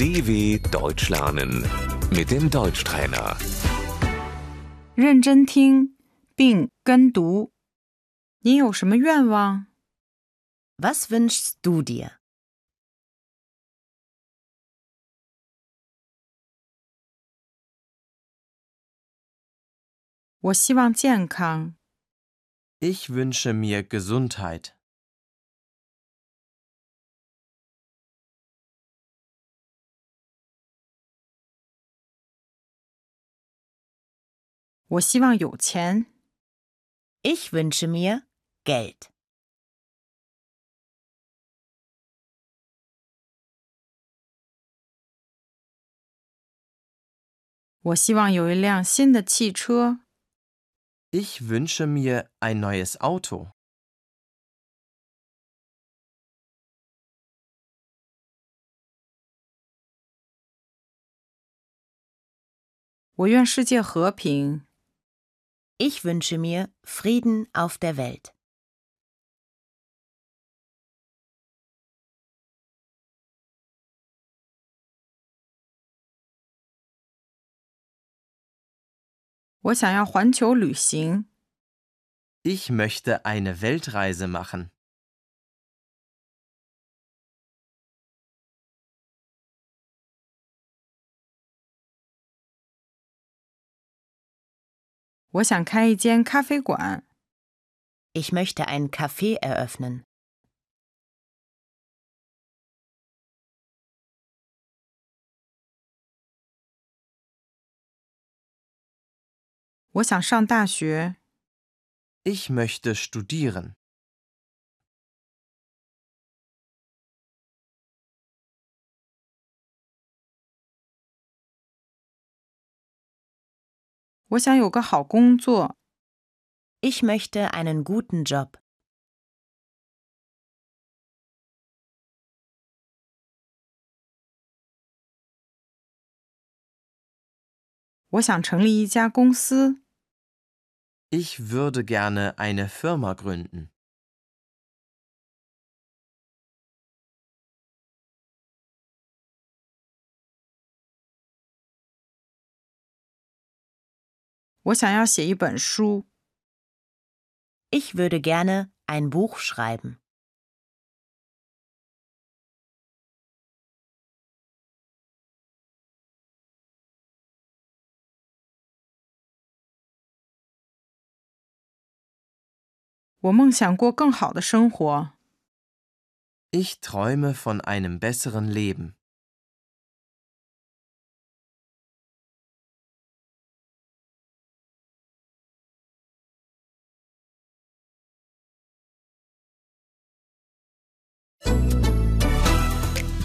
DW Deutsch lernen mit dem Deutschtrainer. 认真听并跟读。你有什么愿望？ Was wünschst du dir? 我希望健康。 Ich wünsche mir Gesundheit. 我希望有钱。Ich wünsche mir Geld. 我希望有一辆新的汽车。Ich wünsche mir ein neues Auto. 我愿世界和平。Ich wünsche mir Frieden auf der Welt. Ich möchte eine Weltreise machen. 我想开一间咖啡馆。 Ich möchte ein Café eröffnen. 我想上大学。 Ich möchte studieren. 我想有个好工作。 Ich möchte einen guten Job. 我想成立一家公司。 Ich würde gerne eine Firma gründen. 我想要写一本书。 Ich würde gerne ein Buch schreiben. 我梦想过更好的生活。 Ich träume von einem besseren Leben.